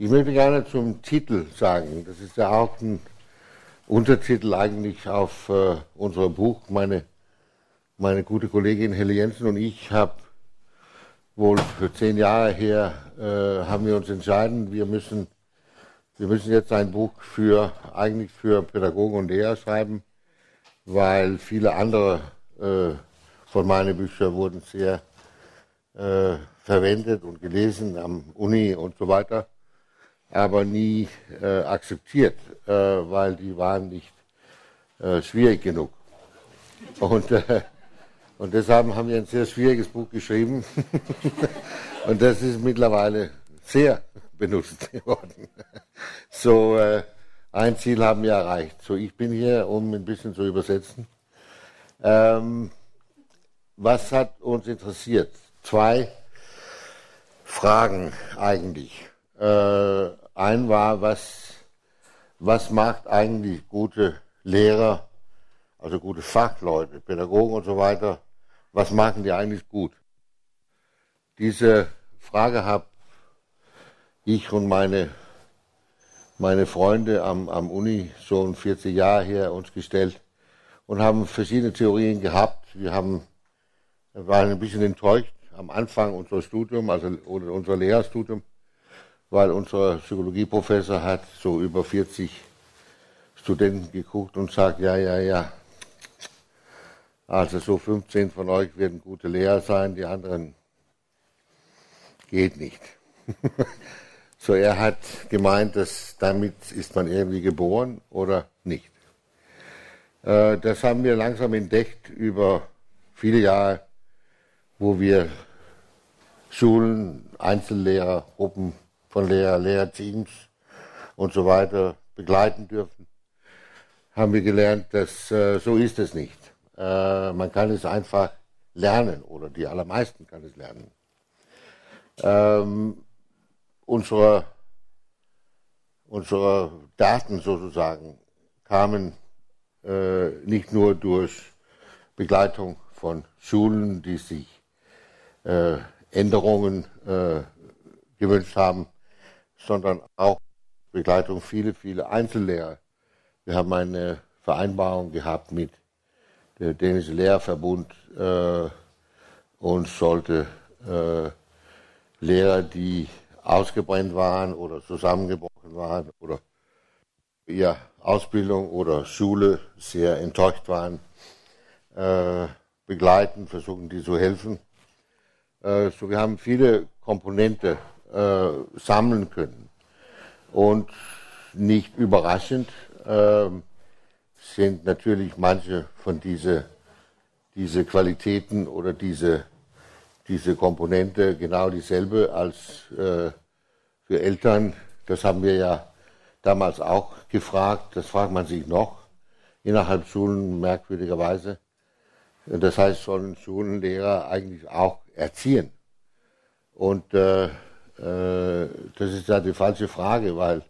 Ich möchte gerne zum Titel sagen, das ist ja auch ein Untertitel eigentlich auf äh, unserem Buch. Meine, meine gute Kollegin Helle Jensen und ich haben wohl für zehn Jahre her, äh, haben wir uns entschieden, wir müssen, wir müssen jetzt ein Buch für, eigentlich für Pädagogen und Lehrer schreiben, weil viele andere äh, von meinen Büchern wurden sehr äh, verwendet und gelesen am Uni und so weiter aber nie äh, akzeptiert, äh, weil die waren nicht äh, schwierig genug. Und, äh, und deshalb haben wir ein sehr schwieriges Buch geschrieben. und das ist mittlerweile sehr benutzt geworden. So, äh, ein Ziel haben wir erreicht. So, ich bin hier, um ein bisschen zu übersetzen. Ähm, was hat uns interessiert? Zwei Fragen eigentlich. Äh, ein war, was, was macht eigentlich gute Lehrer, also gute Fachleute, Pädagogen und so weiter, was machen die eigentlich gut? Diese Frage habe ich und meine, meine Freunde am, am Uni schon 40 Jahre her uns gestellt und haben verschiedene Theorien gehabt. Wir haben, waren ein bisschen enttäuscht am Anfang unseres Studiums, also unser Lehrerstudium, weil unser Psychologieprofessor hat so über 40 Studenten geguckt und sagt, ja, ja, ja. Also so 15 von euch werden gute Lehrer sein, die anderen geht nicht. so er hat gemeint, dass damit ist man irgendwie geboren oder nicht. Äh, das haben wir langsam entdeckt über viele Jahre, wo wir Schulen, Einzellehrer, Gruppen von Lehrer, Lehrerteams und so weiter begleiten dürfen, haben wir gelernt, dass äh, so ist es nicht. Äh, man kann es einfach lernen oder die allermeisten kann es lernen. Ähm, unsere, unsere Daten sozusagen kamen äh, nicht nur durch Begleitung von Schulen, die sich äh, Änderungen äh, gewünscht haben, sondern auch Begleitung viele, viele Einzellehrer. Wir haben eine Vereinbarung gehabt mit dem Dänischen Lehrerverbund äh, und sollte äh, Lehrer, die ausgebrennt waren oder zusammengebrochen waren oder ihre Ausbildung oder Schule sehr enttäuscht waren, äh, begleiten, versuchen, die zu helfen. Äh, so, wir haben viele Komponenten äh, sammeln können. Und nicht überraschend äh, sind natürlich manche von diese, diese Qualitäten oder diese, diese Komponente genau dieselbe als äh, für Eltern. Das haben wir ja damals auch gefragt. Das fragt man sich noch innerhalb Schulen merkwürdigerweise. Das heißt, sollen Schulenlehrer eigentlich auch erziehen? Und äh, das ist ja die falsche Frage, weil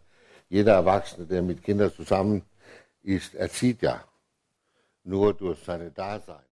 jeder Erwachsene, der mit Kindern zusammen ist, erzieht ja nur durch seine Dasein.